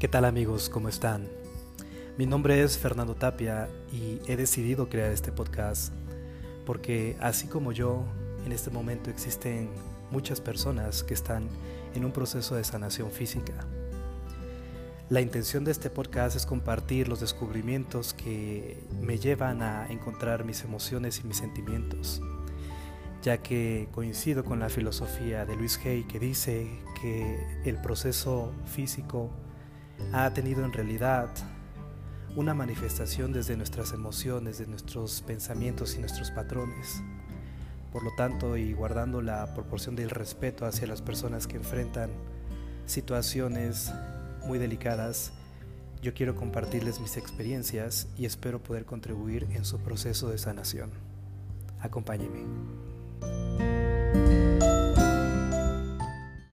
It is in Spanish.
¿Qué tal amigos? ¿Cómo están? Mi nombre es Fernando Tapia y he decidido crear este podcast porque así como yo, en este momento existen muchas personas que están en un proceso de sanación física. La intención de este podcast es compartir los descubrimientos que me llevan a encontrar mis emociones y mis sentimientos, ya que coincido con la filosofía de Luis Hay que dice que el proceso físico ha tenido en realidad una manifestación desde nuestras emociones, de nuestros pensamientos y nuestros patrones. Por lo tanto, y guardando la proporción del respeto hacia las personas que enfrentan situaciones muy delicadas, yo quiero compartirles mis experiencias y espero poder contribuir en su proceso de sanación. Acompáñenme.